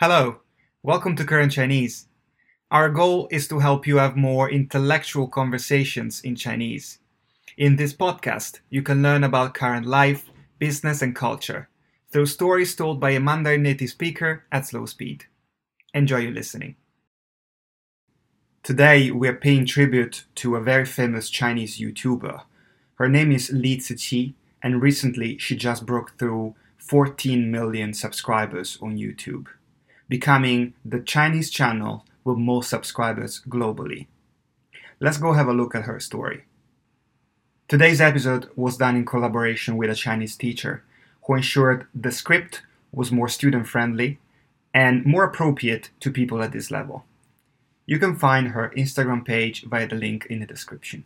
Hello, welcome to Current Chinese. Our goal is to help you have more intellectual conversations in Chinese. In this podcast, you can learn about current life, business, and culture through stories told by a Mandarin native speaker at slow speed. Enjoy your listening. Today, we are paying tribute to a very famous Chinese YouTuber. Her name is Li Ziqi, and recently she just broke through 14 million subscribers on YouTube becoming the Chinese channel with most subscribers globally. Let's go have a look at her story. Today's episode was done in collaboration with a Chinese teacher who ensured the script was more student friendly and more appropriate to people at this level. You can find her Instagram page via the link in the description.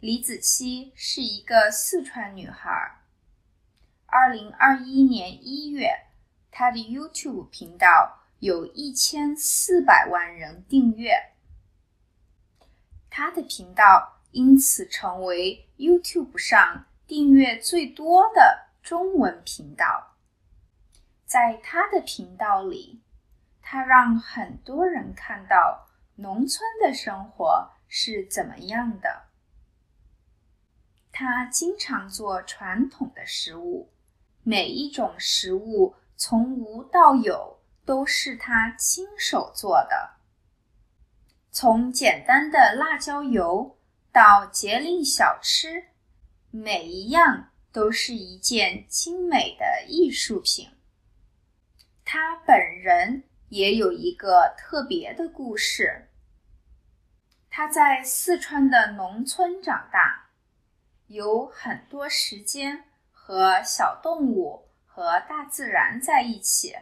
李子柒是一个四川女孩。二零二一年一月， 他的 YouTube 频道有一千四百万人订阅，他的频道因此成为 YouTube 上订阅最多的中文频道。在他的频道里，他让很多人看到农村的生活是怎么样的。他经常做传统的食物，每一种食物。从无到有都是他亲手做的，从简单的辣椒油到节令小吃，每一样都是一件精美的艺术品。他本人也有一个特别的故事。他在四川的农村长大，有很多时间和小动物。和大自然在一起。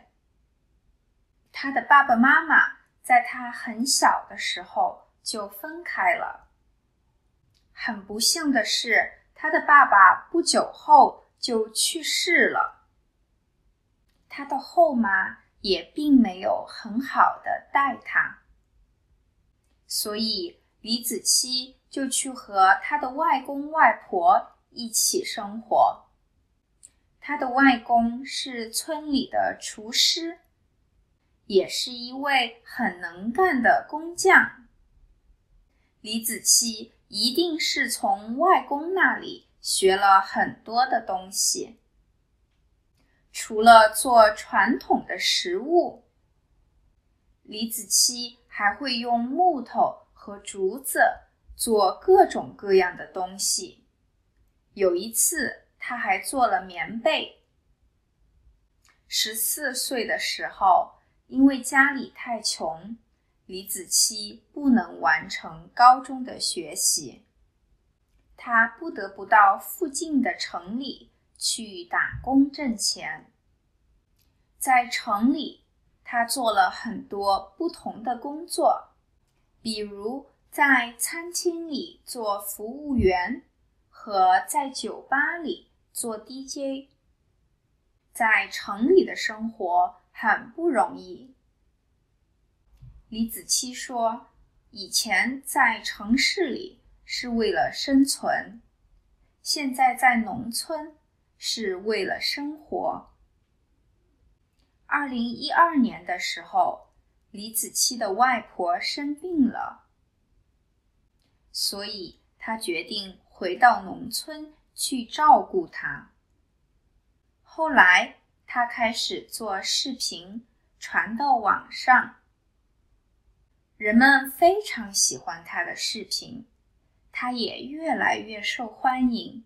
他的爸爸妈妈在他很小的时候就分开了。很不幸的是，他的爸爸不久后就去世了。他的后妈也并没有很好的待他，所以李子柒就去和他的外公外婆一起生活。他的外公是村里的厨师，也是一位很能干的工匠。李子柒一定是从外公那里学了很多的东西。除了做传统的食物，李子柒还会用木头和竹子做各种各样的东西。有一次。他还做了棉被。十四岁的时候，因为家里太穷，李子柒不能完成高中的学习，他不得不到附近的城里去打工挣钱。在城里，他做了很多不同的工作，比如在餐厅里做服务员，和在酒吧里。做 DJ，在城里的生活很不容易。李子柒说：“以前在城市里是为了生存，现在在农村是为了生活。”二零一二年的时候，李子柒的外婆生病了，所以他决定回到农村。去照顾他。后来，他开始做视频，传到网上，人们非常喜欢他的视频，他也越来越受欢迎。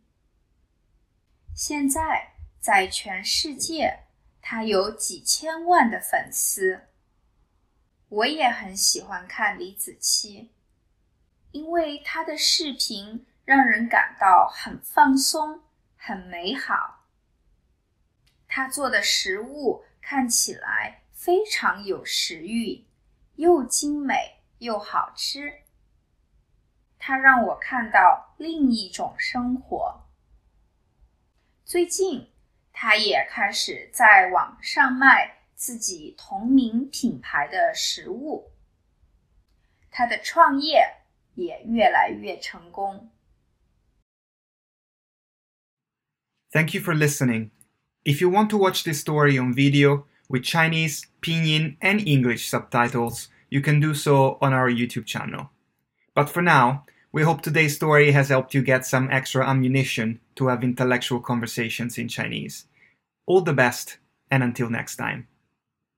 现在，在全世界，他有几千万的粉丝。我也很喜欢看李子柒，因为他的视频。让人感到很放松、很美好。他做的食物看起来非常有食欲，又精美又好吃。他让我看到另一种生活。最近，他也开始在网上卖自己同名品牌的食物。他的创业也越来越成功。Thank you for listening. If you want to watch this story on video with Chinese, Pinyin, and English subtitles, you can do so on our YouTube channel. But for now, we hope today's story has helped you get some extra ammunition to have intellectual conversations in Chinese. All the best, and until next time.